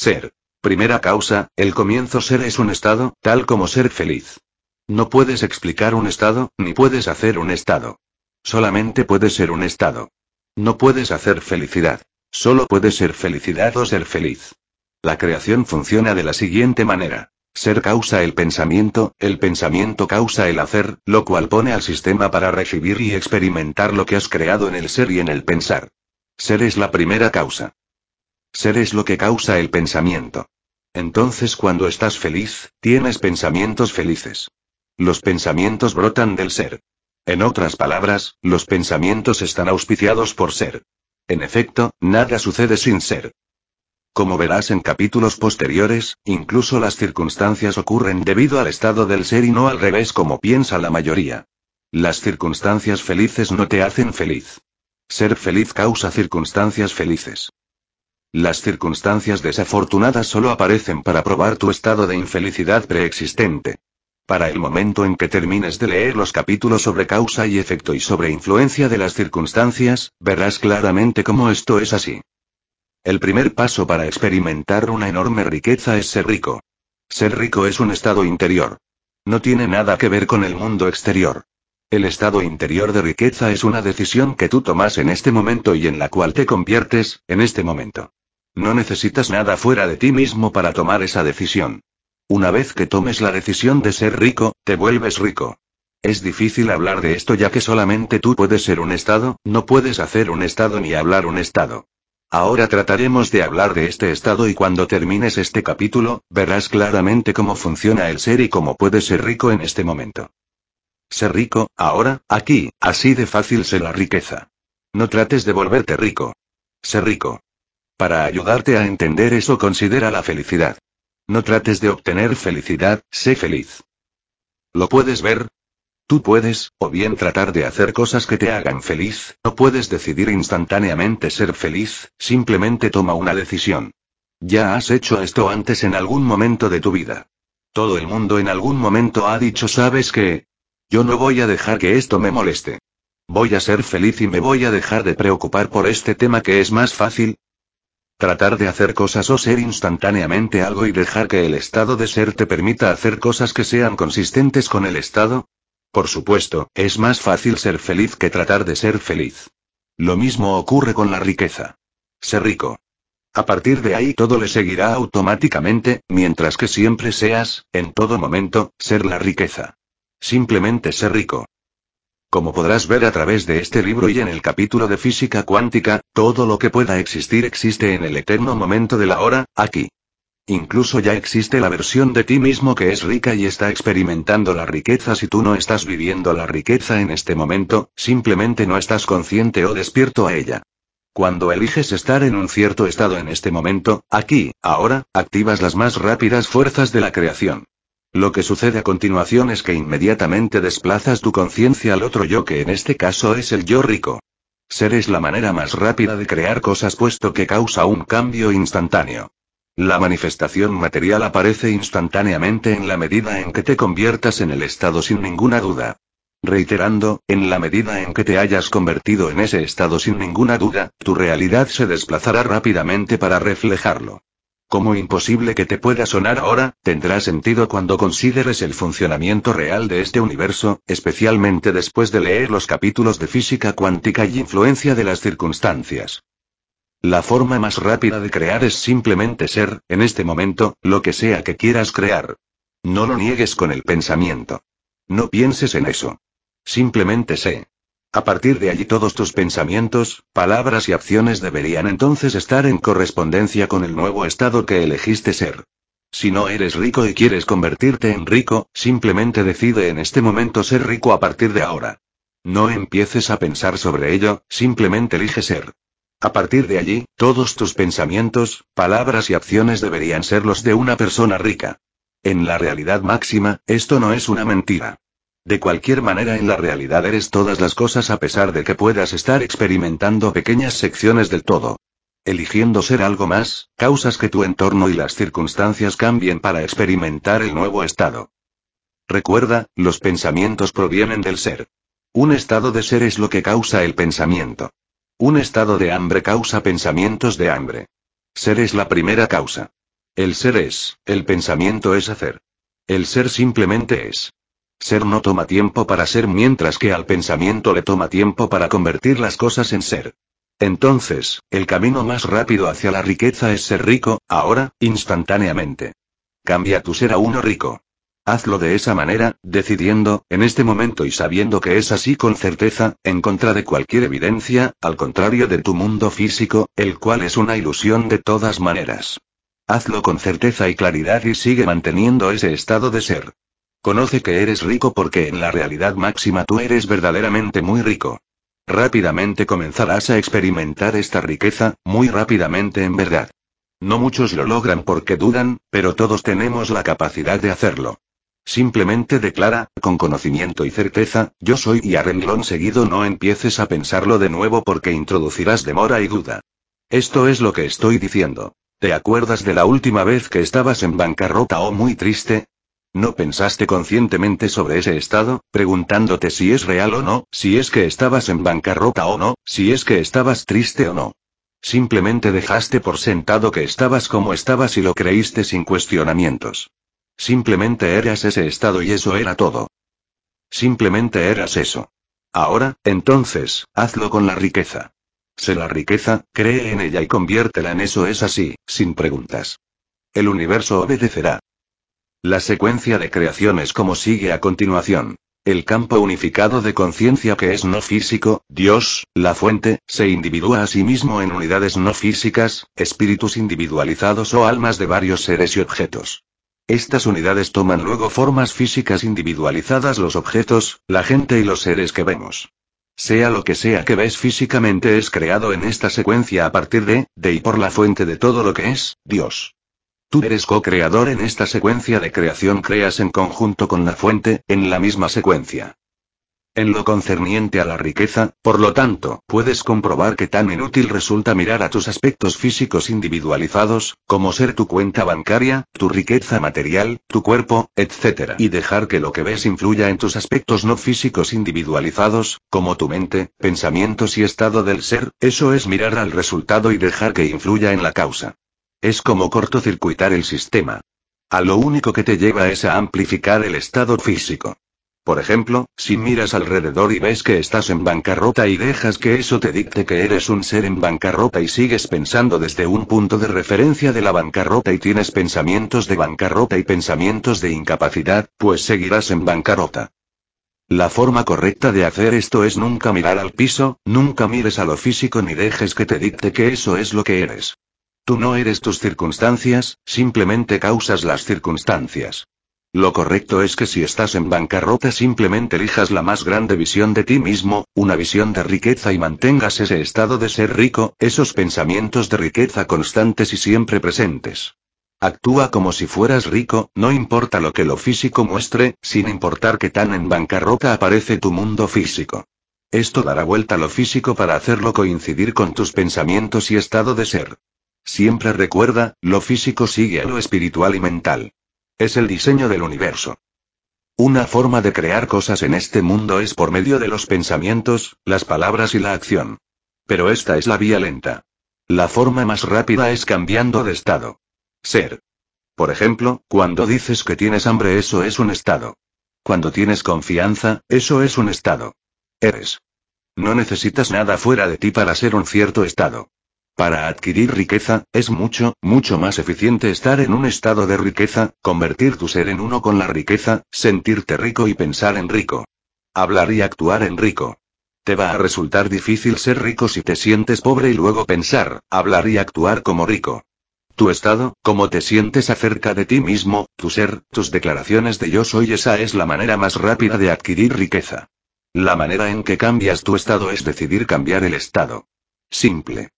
Ser. Primera causa, el comienzo ser es un estado, tal como ser feliz. No puedes explicar un estado, ni puedes hacer un estado. Solamente puede ser un estado. No puedes hacer felicidad. Solo puede ser felicidad o ser feliz. La creación funciona de la siguiente manera. Ser causa el pensamiento, el pensamiento causa el hacer, lo cual pone al sistema para recibir y experimentar lo que has creado en el ser y en el pensar. Ser es la primera causa. Ser es lo que causa el pensamiento. Entonces cuando estás feliz, tienes pensamientos felices. Los pensamientos brotan del ser. En otras palabras, los pensamientos están auspiciados por ser. En efecto, nada sucede sin ser. Como verás en capítulos posteriores, incluso las circunstancias ocurren debido al estado del ser y no al revés como piensa la mayoría. Las circunstancias felices no te hacen feliz. Ser feliz causa circunstancias felices. Las circunstancias desafortunadas solo aparecen para probar tu estado de infelicidad preexistente. Para el momento en que termines de leer los capítulos sobre causa y efecto y sobre influencia de las circunstancias, verás claramente cómo esto es así. El primer paso para experimentar una enorme riqueza es ser rico. Ser rico es un estado interior. No tiene nada que ver con el mundo exterior. El estado interior de riqueza es una decisión que tú tomas en este momento y en la cual te conviertes, en este momento. No necesitas nada fuera de ti mismo para tomar esa decisión. Una vez que tomes la decisión de ser rico, te vuelves rico. Es difícil hablar de esto ya que solamente tú puedes ser un estado, no puedes hacer un estado ni hablar un estado. Ahora trataremos de hablar de este estado y cuando termines este capítulo, verás claramente cómo funciona el ser y cómo puedes ser rico en este momento. Ser rico, ahora, aquí, así de fácil ser la riqueza. No trates de volverte rico. Ser rico. Para ayudarte a entender eso considera la felicidad. No trates de obtener felicidad, sé feliz. ¿Lo puedes ver? Tú puedes, o bien tratar de hacer cosas que te hagan feliz, no puedes decidir instantáneamente ser feliz, simplemente toma una decisión. Ya has hecho esto antes en algún momento de tu vida. Todo el mundo en algún momento ha dicho, ¿sabes qué? Yo no voy a dejar que esto me moleste. Voy a ser feliz y me voy a dejar de preocupar por este tema que es más fácil, Tratar de hacer cosas o ser instantáneamente algo y dejar que el estado de ser te permita hacer cosas que sean consistentes con el estado. Por supuesto, es más fácil ser feliz que tratar de ser feliz. Lo mismo ocurre con la riqueza. Ser rico. A partir de ahí todo le seguirá automáticamente, mientras que siempre seas, en todo momento, ser la riqueza. Simplemente ser rico. Como podrás ver a través de este libro y en el capítulo de física cuántica, todo lo que pueda existir existe en el eterno momento de la hora, aquí. Incluso ya existe la versión de ti mismo que es rica y está experimentando la riqueza si tú no estás viviendo la riqueza en este momento, simplemente no estás consciente o despierto a ella. Cuando eliges estar en un cierto estado en este momento, aquí, ahora, activas las más rápidas fuerzas de la creación. Lo que sucede a continuación es que inmediatamente desplazas tu conciencia al otro yo que en este caso es el yo rico. Ser es la manera más rápida de crear cosas puesto que causa un cambio instantáneo. La manifestación material aparece instantáneamente en la medida en que te conviertas en el estado sin ninguna duda. Reiterando, en la medida en que te hayas convertido en ese estado sin ninguna duda, tu realidad se desplazará rápidamente para reflejarlo. Como imposible que te pueda sonar ahora, tendrá sentido cuando consideres el funcionamiento real de este universo, especialmente después de leer los capítulos de física cuántica y influencia de las circunstancias. La forma más rápida de crear es simplemente ser, en este momento, lo que sea que quieras crear. No lo niegues con el pensamiento. No pienses en eso. Simplemente sé. A partir de allí todos tus pensamientos, palabras y acciones deberían entonces estar en correspondencia con el nuevo estado que elegiste ser. Si no eres rico y quieres convertirte en rico, simplemente decide en este momento ser rico a partir de ahora. No empieces a pensar sobre ello, simplemente elige ser. A partir de allí, todos tus pensamientos, palabras y acciones deberían ser los de una persona rica. En la realidad máxima, esto no es una mentira. De cualquier manera en la realidad eres todas las cosas a pesar de que puedas estar experimentando pequeñas secciones del todo. Eligiendo ser algo más, causas que tu entorno y las circunstancias cambien para experimentar el nuevo estado. Recuerda, los pensamientos provienen del ser. Un estado de ser es lo que causa el pensamiento. Un estado de hambre causa pensamientos de hambre. Ser es la primera causa. El ser es, el pensamiento es hacer. El ser simplemente es. Ser no toma tiempo para ser mientras que al pensamiento le toma tiempo para convertir las cosas en ser. Entonces, el camino más rápido hacia la riqueza es ser rico, ahora, instantáneamente. Cambia tu ser a uno rico. Hazlo de esa manera, decidiendo, en este momento y sabiendo que es así con certeza, en contra de cualquier evidencia, al contrario de tu mundo físico, el cual es una ilusión de todas maneras. Hazlo con certeza y claridad y sigue manteniendo ese estado de ser. Conoce que eres rico porque en la realidad máxima tú eres verdaderamente muy rico. Rápidamente comenzarás a experimentar esta riqueza, muy rápidamente en verdad. No muchos lo logran porque dudan, pero todos tenemos la capacidad de hacerlo. Simplemente declara, con conocimiento y certeza, yo soy y a renglón seguido no empieces a pensarlo de nuevo porque introducirás demora y duda. Esto es lo que estoy diciendo. ¿Te acuerdas de la última vez que estabas en bancarrota o muy triste? ¿No pensaste conscientemente sobre ese estado, preguntándote si es real o no, si es que estabas en bancarrota o no, si es que estabas triste o no? Simplemente dejaste por sentado que estabas como estabas y lo creíste sin cuestionamientos. Simplemente eras ese estado y eso era todo. Simplemente eras eso. Ahora, entonces, hazlo con la riqueza. Sé la riqueza, cree en ella y conviértela en eso es así, sin preguntas. El universo obedecerá. La secuencia de creación es como sigue a continuación. El campo unificado de conciencia que es no físico, Dios, la fuente, se individúa a sí mismo en unidades no físicas, espíritus individualizados o almas de varios seres y objetos. Estas unidades toman luego formas físicas individualizadas los objetos, la gente y los seres que vemos. Sea lo que sea que ves físicamente es creado en esta secuencia a partir de, de y por la fuente de todo lo que es, Dios. Tú eres co-creador en esta secuencia de creación, creas en conjunto con la fuente, en la misma secuencia. En lo concerniente a la riqueza, por lo tanto, puedes comprobar que tan inútil resulta mirar a tus aspectos físicos individualizados, como ser tu cuenta bancaria, tu riqueza material, tu cuerpo, etc. Y dejar que lo que ves influya en tus aspectos no físicos individualizados, como tu mente, pensamientos y estado del ser, eso es mirar al resultado y dejar que influya en la causa. Es como cortocircuitar el sistema. A lo único que te lleva es a amplificar el estado físico. Por ejemplo, si miras alrededor y ves que estás en bancarrota y dejas que eso te dicte que eres un ser en bancarrota y sigues pensando desde un punto de referencia de la bancarrota y tienes pensamientos de bancarrota y pensamientos de incapacidad, pues seguirás en bancarrota. La forma correcta de hacer esto es nunca mirar al piso, nunca mires a lo físico ni dejes que te dicte que eso es lo que eres. Tú no eres tus circunstancias, simplemente causas las circunstancias. Lo correcto es que si estás en bancarrota simplemente elijas la más grande visión de ti mismo, una visión de riqueza y mantengas ese estado de ser rico, esos pensamientos de riqueza constantes y siempre presentes. Actúa como si fueras rico, no importa lo que lo físico muestre, sin importar que tan en bancarrota aparece tu mundo físico. Esto dará vuelta a lo físico para hacerlo coincidir con tus pensamientos y estado de ser. Siempre recuerda, lo físico sigue a lo espiritual y mental. Es el diseño del universo. Una forma de crear cosas en este mundo es por medio de los pensamientos, las palabras y la acción. Pero esta es la vía lenta. La forma más rápida es cambiando de estado. Ser. Por ejemplo, cuando dices que tienes hambre eso es un estado. Cuando tienes confianza, eso es un estado. Eres. No necesitas nada fuera de ti para ser un cierto estado. Para adquirir riqueza, es mucho, mucho más eficiente estar en un estado de riqueza, convertir tu ser en uno con la riqueza, sentirte rico y pensar en rico. Hablar y actuar en rico. Te va a resultar difícil ser rico si te sientes pobre y luego pensar, hablar y actuar como rico. Tu estado, cómo te sientes acerca de ti mismo, tu ser, tus declaraciones de yo soy, esa es la manera más rápida de adquirir riqueza. La manera en que cambias tu estado es decidir cambiar el estado. Simple.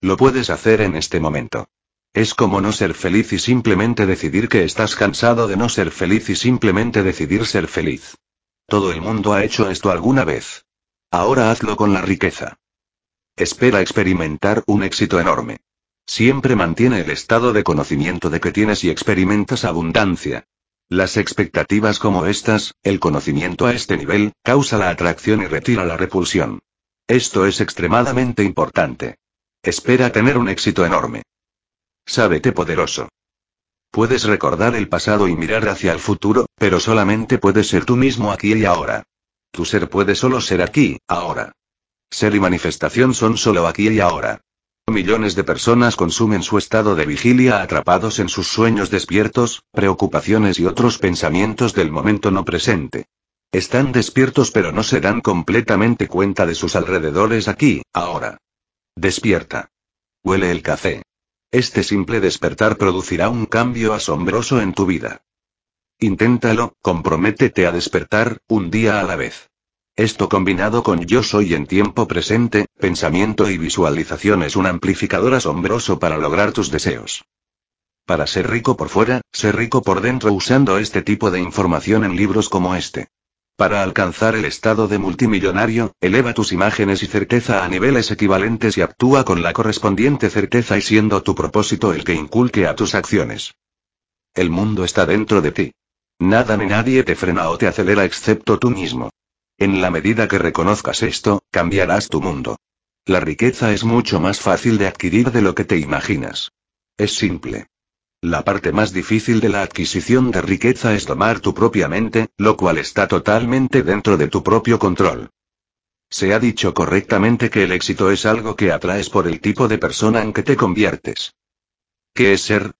Lo puedes hacer en este momento. Es como no ser feliz y simplemente decidir que estás cansado de no ser feliz y simplemente decidir ser feliz. Todo el mundo ha hecho esto alguna vez. Ahora hazlo con la riqueza. Espera experimentar un éxito enorme. Siempre mantiene el estado de conocimiento de que tienes y experimentas abundancia. Las expectativas como estas, el conocimiento a este nivel, causa la atracción y retira la repulsión. Esto es extremadamente importante. Espera tener un éxito enorme. Sábete poderoso. Puedes recordar el pasado y mirar hacia el futuro, pero solamente puedes ser tú mismo aquí y ahora. Tu ser puede solo ser aquí, ahora. Ser y manifestación son solo aquí y ahora. Millones de personas consumen su estado de vigilia atrapados en sus sueños despiertos, preocupaciones y otros pensamientos del momento no presente. Están despiertos pero no se dan completamente cuenta de sus alrededores aquí, ahora. Despierta. Huele el café. Este simple despertar producirá un cambio asombroso en tu vida. Inténtalo, comprométete a despertar, un día a la vez. Esto combinado con yo soy en tiempo presente, pensamiento y visualización es un amplificador asombroso para lograr tus deseos. Para ser rico por fuera, ser rico por dentro usando este tipo de información en libros como este. Para alcanzar el estado de multimillonario, eleva tus imágenes y certeza a niveles equivalentes y actúa con la correspondiente certeza y siendo tu propósito el que inculque a tus acciones. El mundo está dentro de ti. Nada ni nadie te frena o te acelera excepto tú mismo. En la medida que reconozcas esto, cambiarás tu mundo. La riqueza es mucho más fácil de adquirir de lo que te imaginas. Es simple. La parte más difícil de la adquisición de riqueza es tomar tu propia mente, lo cual está totalmente dentro de tu propio control. Se ha dicho correctamente que el éxito es algo que atraes por el tipo de persona en que te conviertes. ¿Qué es ser?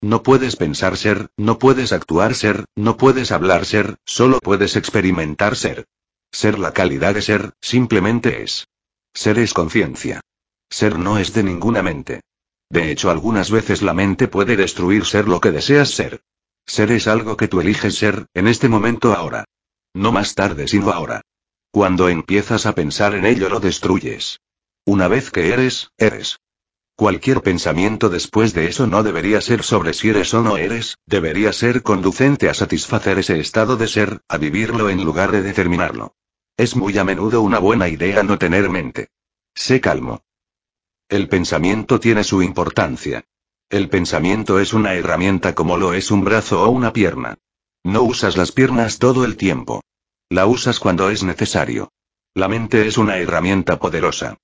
No puedes pensar ser, no puedes actuar ser, no puedes hablar ser, solo puedes experimentar ser. Ser la calidad de ser, simplemente es. Ser es conciencia. Ser no es de ninguna mente. De hecho, algunas veces la mente puede destruir ser lo que deseas ser. Ser es algo que tú eliges ser, en este momento ahora. No más tarde, sino ahora. Cuando empiezas a pensar en ello lo destruyes. Una vez que eres, eres. Cualquier pensamiento después de eso no debería ser sobre si eres o no eres, debería ser conducente a satisfacer ese estado de ser, a vivirlo en lugar de determinarlo. Es muy a menudo una buena idea no tener mente. Sé calmo. El pensamiento tiene su importancia. El pensamiento es una herramienta como lo es un brazo o una pierna. No usas las piernas todo el tiempo. La usas cuando es necesario. La mente es una herramienta poderosa.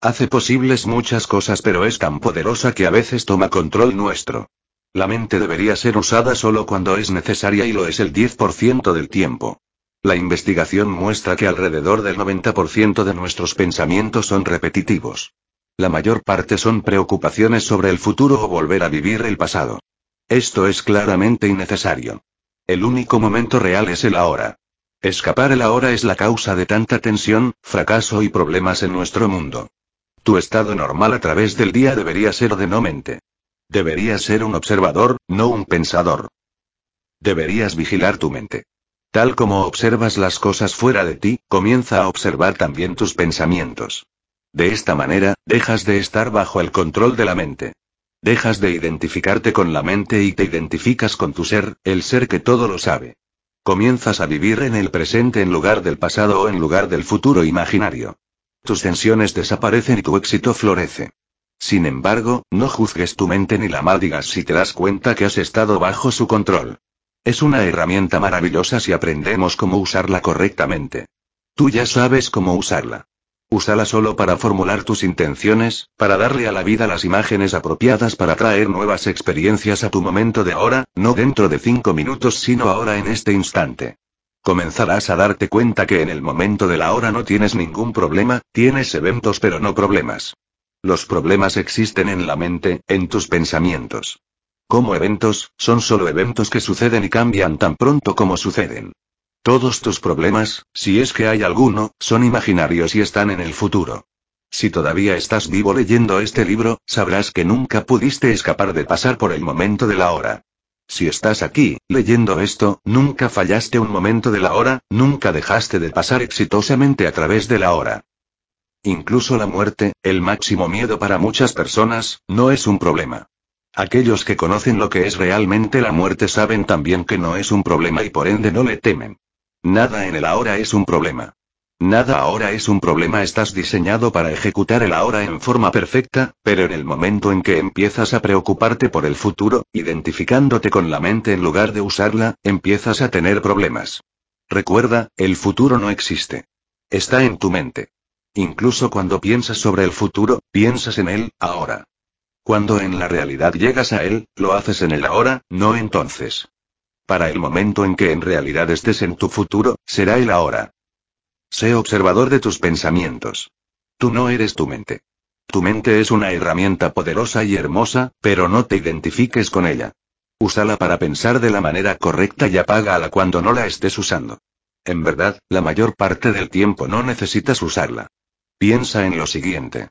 Hace posibles muchas cosas pero es tan poderosa que a veces toma control nuestro. La mente debería ser usada solo cuando es necesaria y lo es el 10% del tiempo. La investigación muestra que alrededor del 90% de nuestros pensamientos son repetitivos. La mayor parte son preocupaciones sobre el futuro o volver a vivir el pasado. Esto es claramente innecesario. El único momento real es el ahora. Escapar el ahora es la causa de tanta tensión, fracaso y problemas en nuestro mundo. Tu estado normal a través del día debería ser de no mente. Deberías ser un observador, no un pensador. Deberías vigilar tu mente. Tal como observas las cosas fuera de ti, comienza a observar también tus pensamientos. De esta manera, dejas de estar bajo el control de la mente. Dejas de identificarte con la mente y te identificas con tu ser, el ser que todo lo sabe. Comienzas a vivir en el presente en lugar del pasado o en lugar del futuro imaginario. Tus tensiones desaparecen y tu éxito florece. Sin embargo, no juzgues tu mente ni la maldigas si te das cuenta que has estado bajo su control. Es una herramienta maravillosa si aprendemos cómo usarla correctamente. Tú ya sabes cómo usarla. Úsala solo para formular tus intenciones, para darle a la vida las imágenes apropiadas para traer nuevas experiencias a tu momento de ahora, no dentro de cinco minutos sino ahora en este instante. Comenzarás a darte cuenta que en el momento de la hora no tienes ningún problema, tienes eventos pero no problemas. Los problemas existen en la mente, en tus pensamientos. Como eventos, son solo eventos que suceden y cambian tan pronto como suceden. Todos tus problemas, si es que hay alguno, son imaginarios y están en el futuro. Si todavía estás vivo leyendo este libro, sabrás que nunca pudiste escapar de pasar por el momento de la hora. Si estás aquí, leyendo esto, nunca fallaste un momento de la hora, nunca dejaste de pasar exitosamente a través de la hora. Incluso la muerte, el máximo miedo para muchas personas, no es un problema. Aquellos que conocen lo que es realmente la muerte saben también que no es un problema y por ende no le temen. Nada en el ahora es un problema. Nada ahora es un problema, estás diseñado para ejecutar el ahora en forma perfecta, pero en el momento en que empiezas a preocuparte por el futuro, identificándote con la mente en lugar de usarla, empiezas a tener problemas. Recuerda, el futuro no existe. Está en tu mente. Incluso cuando piensas sobre el futuro, piensas en él, ahora. Cuando en la realidad llegas a él, lo haces en el ahora, no entonces. Para el momento en que en realidad estés en tu futuro, será el ahora. Sé observador de tus pensamientos. Tú no eres tu mente. Tu mente es una herramienta poderosa y hermosa, pero no te identifiques con ella. Úsala para pensar de la manera correcta y apágala cuando no la estés usando. En verdad, la mayor parte del tiempo no necesitas usarla. Piensa en lo siguiente.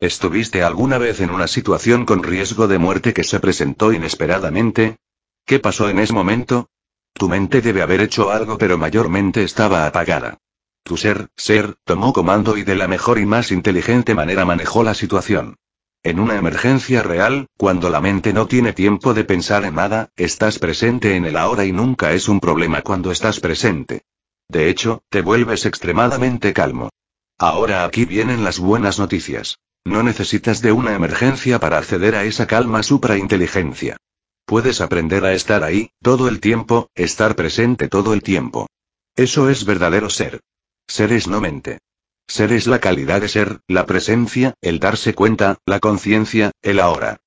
¿Estuviste alguna vez en una situación con riesgo de muerte que se presentó inesperadamente? ¿Qué pasó en ese momento? Tu mente debe haber hecho algo pero mayormente estaba apagada. Tu ser, ser, tomó comando y de la mejor y más inteligente manera manejó la situación. En una emergencia real, cuando la mente no tiene tiempo de pensar en nada, estás presente en el ahora y nunca es un problema cuando estás presente. De hecho, te vuelves extremadamente calmo. Ahora aquí vienen las buenas noticias. No necesitas de una emergencia para acceder a esa calma suprainteligencia. Puedes aprender a estar ahí, todo el tiempo, estar presente todo el tiempo. Eso es verdadero ser. Ser es no mente. Ser es la calidad de ser, la presencia, el darse cuenta, la conciencia, el ahora.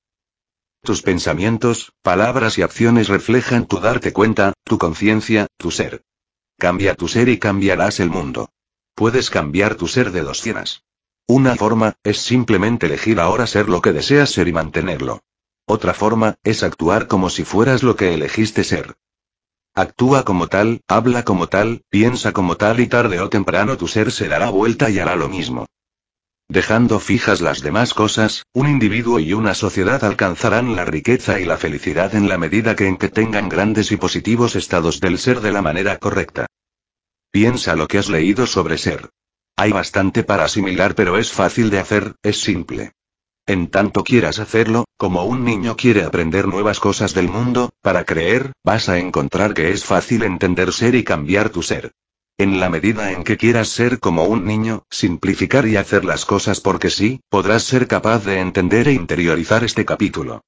Tus pensamientos, palabras y acciones reflejan tu darte cuenta, tu conciencia, tu ser. Cambia tu ser y cambiarás el mundo. Puedes cambiar tu ser de dos cienas. Una forma, es simplemente elegir ahora ser lo que deseas ser y mantenerlo. Otra forma, es actuar como si fueras lo que elegiste ser. Actúa como tal, habla como tal, piensa como tal y tarde o temprano tu ser se dará vuelta y hará lo mismo. Dejando fijas las demás cosas, un individuo y una sociedad alcanzarán la riqueza y la felicidad en la medida que en que tengan grandes y positivos estados del ser de la manera correcta. Piensa lo que has leído sobre ser. Hay bastante para asimilar pero es fácil de hacer, es simple. En tanto quieras hacerlo, como un niño quiere aprender nuevas cosas del mundo, para creer, vas a encontrar que es fácil entender ser y cambiar tu ser. En la medida en que quieras ser como un niño, simplificar y hacer las cosas porque sí, podrás ser capaz de entender e interiorizar este capítulo.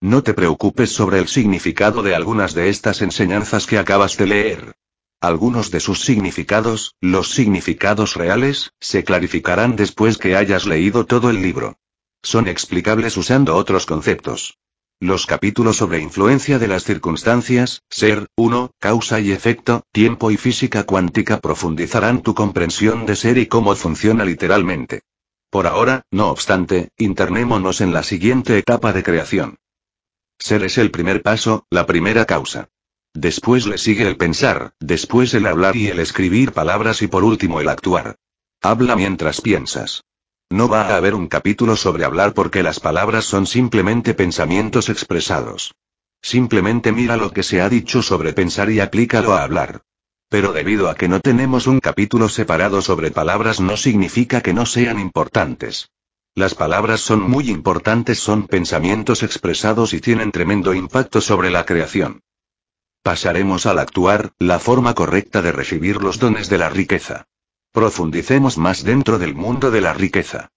No te preocupes sobre el significado de algunas de estas enseñanzas que acabas de leer. Algunos de sus significados, los significados reales, se clarificarán después que hayas leído todo el libro son explicables usando otros conceptos. Los capítulos sobre influencia de las circunstancias, ser, 1, causa y efecto, tiempo y física cuántica profundizarán tu comprensión de ser y cómo funciona literalmente. Por ahora, no obstante, internémonos en la siguiente etapa de creación. Ser es el primer paso, la primera causa. Después le sigue el pensar, después el hablar y el escribir palabras y por último el actuar. Habla mientras piensas. No va a haber un capítulo sobre hablar porque las palabras son simplemente pensamientos expresados. Simplemente mira lo que se ha dicho sobre pensar y aplícalo a hablar. Pero debido a que no tenemos un capítulo separado sobre palabras no significa que no sean importantes. Las palabras son muy importantes, son pensamientos expresados y tienen tremendo impacto sobre la creación. Pasaremos al actuar, la forma correcta de recibir los dones de la riqueza. Profundicemos más dentro del mundo de la riqueza.